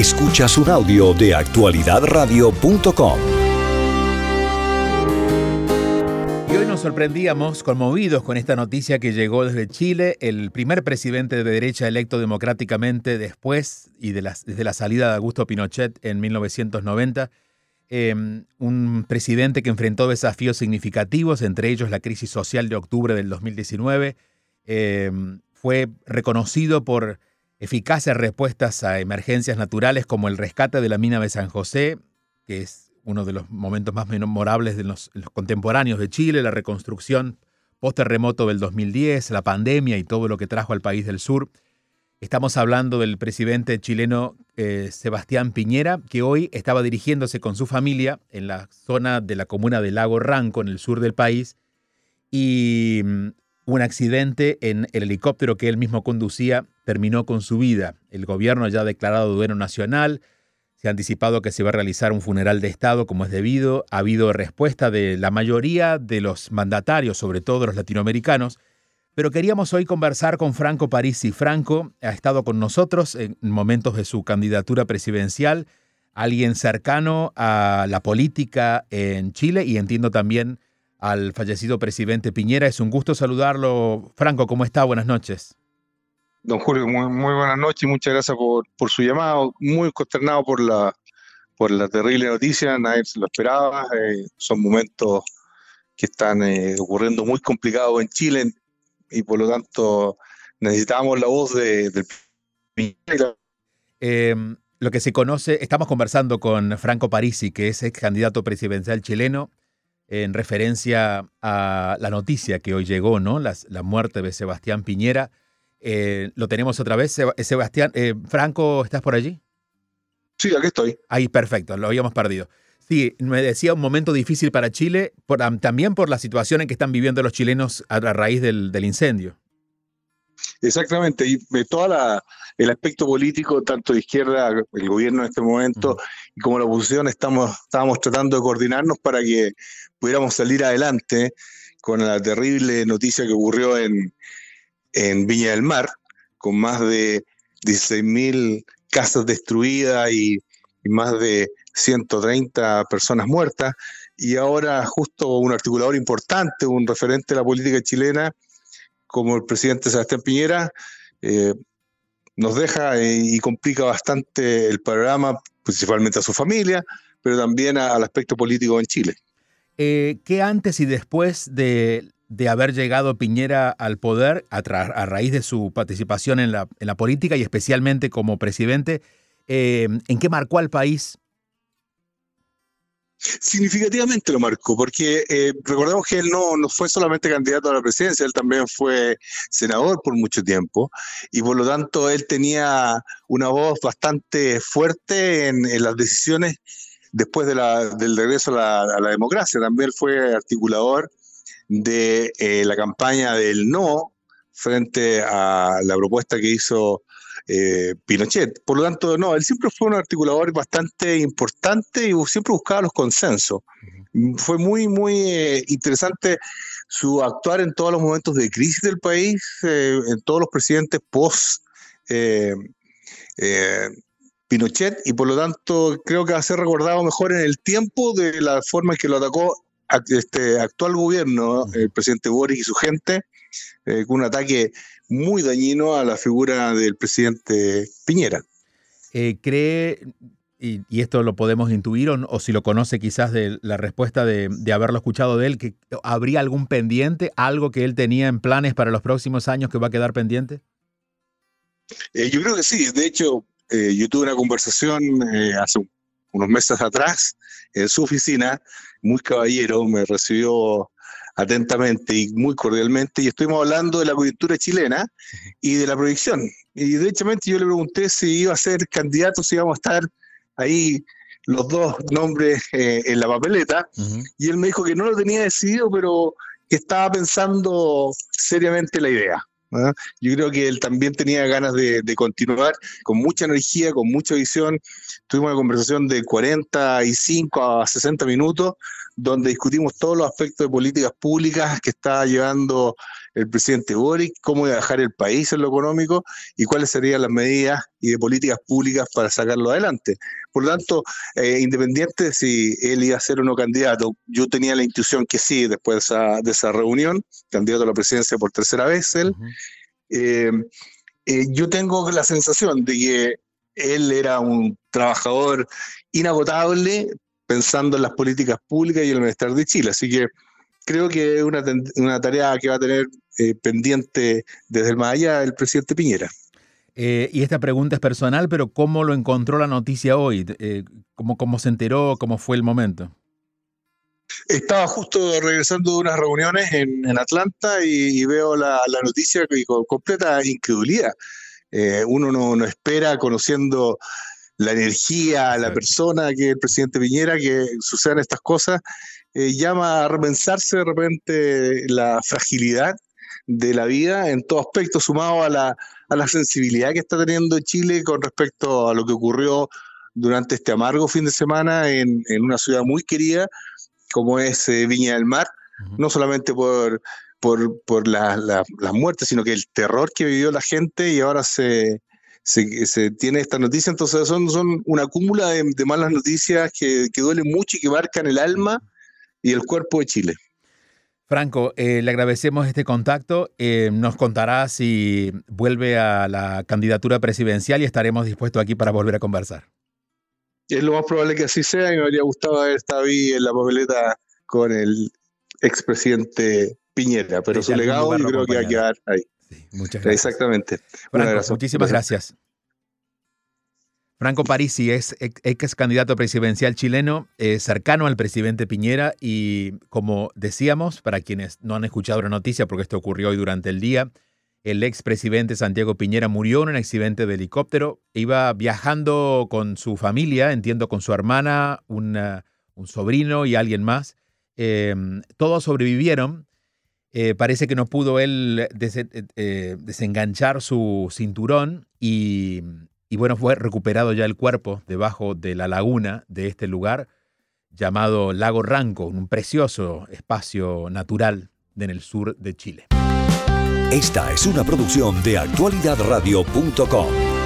Escuchas un audio de actualidadradio.com. Y hoy nos sorprendíamos, conmovidos con esta noticia que llegó desde Chile, el primer presidente de derecha electo democráticamente después y de la, desde la salida de Augusto Pinochet en 1990. Em, un presidente que enfrentó desafíos significativos, entre ellos la crisis social de octubre del 2019. Em, fue reconocido por eficaces respuestas a emergencias naturales como el rescate de la mina de San José, que es uno de los momentos más memorables de los, contemporáneos de Chile, la reconstrucción post-terremoto del 2010, la pandemia y todo lo que trajo al país del sur. Estamos hablando del presidente chileno eh, Sebastián Piñera, que hoy estaba dirigiéndose con su familia en la zona de la comuna de Lago Ranco, en el sur del país, y mm, un accidente en el helicóptero que él mismo conducía terminó con su vida. El gobierno ya ha declarado duelo nacional, se ha anticipado que se va a realizar un funeral de Estado como es debido, ha habido respuesta de la mayoría de los mandatarios, sobre todo los latinoamericanos, pero queríamos hoy conversar con Franco Parisi. Franco ha estado con nosotros en momentos de su candidatura presidencial, alguien cercano a la política en Chile y entiendo también al fallecido presidente Piñera. Es un gusto saludarlo. Franco, ¿cómo está? Buenas noches. Don Julio, muy, buenas noches y muchas gracias por, por, su llamado. Muy consternado por la, por la terrible noticia, nadie se lo esperaba. Eh, son momentos que están eh, ocurriendo muy complicados en Chile y por lo tanto necesitamos la voz de, del Piñera. Em, lo que se conoce, estamos conversando con Franco Parisi, que es ex candidato presidencial chileno en referencia a la noticia que hoy llegó, ¿no? La, la muerte de Sebastián Piñera. Eh, lo tenemos otra vez. Eh, Sebastián, eh, Franco, ¿estás por allí? Sí, aquí estoy. Ahí, perfecto, lo habíamos perdido. Sí, me decía un momento difícil para Chile, también por la situación en que están viviendo los chilenos a, raíz del, del, incendio. Exactamente, y de todo el aspecto político, tanto de izquierda, el gobierno en este momento, y como la oposición, estamos, estábamos tratando de coordinarnos para que pudiéramos salir adelante con la terrible noticia que ocurrió en, en Viña del Mar, con más de 16.000 casas destruidas y, más de 130 personas muertas. Y ahora justo un articulador importante, un referente de la política chilena, como el presidente Sebastián Piñera, eh, nos deja y complica bastante el panorama, principalmente a su familia, pero también al aspecto político en Chile. Eh, ¿Qué antes y después de, haber llegado Piñera al poder, a, raíz de su participación en la, en la, política y especialmente como presidente, eh, en qué marcó al país? Significativamente lo marcó, porque eh, recordemos que él no, no fue solamente candidato a la presidencia, él también fue senador por mucho tiempo y por lo tanto él tenía una voz bastante fuerte en, las decisiones después de la, del regreso a la, democracia. También fue articulador de eh, la campaña del no frente a la propuesta que hizo eh, Pinochet. Por lo tanto, no, él siempre fue un articulador bastante importante y siempre buscaba los consensos. Fue muy, muy eh, interesante su actuar en todos los momentos de crisis del país, en todos los presidentes post Pinochet y por lo tanto creo que va a ser recordado mejor en el tiempo de la forma en que lo atacó este actual gobierno, el presidente Boric y su gente, eh, con un ataque muy dañino a la figura del presidente Piñera. Eh, ¿Cree, y, esto lo podemos intuir, o, si lo conoce quizás de la respuesta de, haberlo escuchado de él, que habría algún pendiente, algo que él tenía en planes para los próximos años que va a quedar pendiente? Eh, yo creo que sí, de hecho, eh, yo tuve una conversación hace unos meses atrás en su oficina, muy caballero, me recibió atentamente y muy cordialmente, y estuvimos hablando de la coyuntura chilena y de la proyección. Y derechamente yo le pregunté si iba a ser candidato, si íbamos a estar ahí los dos nombres eh, en la papeleta, y él me dijo que no lo tenía decidido, pero que estaba pensando seriamente la idea. Yo creo que él también tenía ganas de, continuar con mucha energía, con mucha visión. Tuvimos una conversación de 45 a 60 minutos, donde discutimos todos los aspectos de políticas públicas que está llevando el presidente Boric, cómo dejar el país en lo económico y cuáles serían las medidas y de políticas públicas para sacarlo adelante. Por lo tanto, eh, independiente si él iba a ser o no candidato, yo tenía la intuición que sí, después de esa, de esa reunión, candidato a la presidencia por tercera vez él. Eh, eh, yo tengo la sensación de que él era un trabajador inagotable pensando en las políticas públicas y el bienestar de Chile. Así que creo que es una, una tarea que va a tener eh, pendiente desde el más allá el presidente Piñera. Eh, y esta pregunta es personal, pero ¿cómo lo encontró la noticia hoy? Eh, ¿cómo, ¿Cómo se enteró? ¿Cómo fue el momento? Estaba justo regresando de unas reuniones en, en Atlanta y, veo la, la, noticia con completa incredulidad. uno no, no, espera, conociendo la energía, la persona que es el presidente Piñera, que sucedan estas cosas, eh, llama a repensarse de repente la fragilidad de la vida en todo aspecto, sumado a la, a la sensibilidad que está teniendo Chile con respecto a lo que ocurrió durante este amargo fin de semana en, en una ciudad muy querida como es eh, Viña del Mar, no solamente por, por, por las la, la muertes, sino que el terror que vivió la gente y ahora se, se, se, tiene esta noticia, entonces son, son una cúmula de, de malas noticias que, que, duelen mucho y que marcan el alma y el cuerpo de Chile. Franco, eh, le agradecemos este contacto. Eh, nos contará si vuelve a la candidatura presidencial y estaremos dispuestos aquí para volver a conversar. Es lo más probable que así sea y me habría gustado haber estado ahí en la papeleta con el expresidente Piñera, pero su legado yo creo que va a quedar ahí. Sí, muchas gracias. Exactamente. Franco, muchísimas gracias. Franco Parisi es ex candidato presidencial chileno, eh, cercano al presidente Piñera y como decíamos, para quienes no han escuchado la noticia, porque esto ocurrió hoy durante el día, el ex presidente Santiago Piñera murió en un accidente de helicóptero. Iba viajando con su familia, entiendo con su hermana, un sobrino y alguien más. Eh, todos sobrevivieron. Eh, parece que no pudo él eh, desenganchar su cinturón y, y bueno, fue recuperado ya el cuerpo debajo de la laguna de este lugar llamado Lago Ranco, un precioso espacio natural en el sur de Chile. Esta es una producción de actualidadradio.com.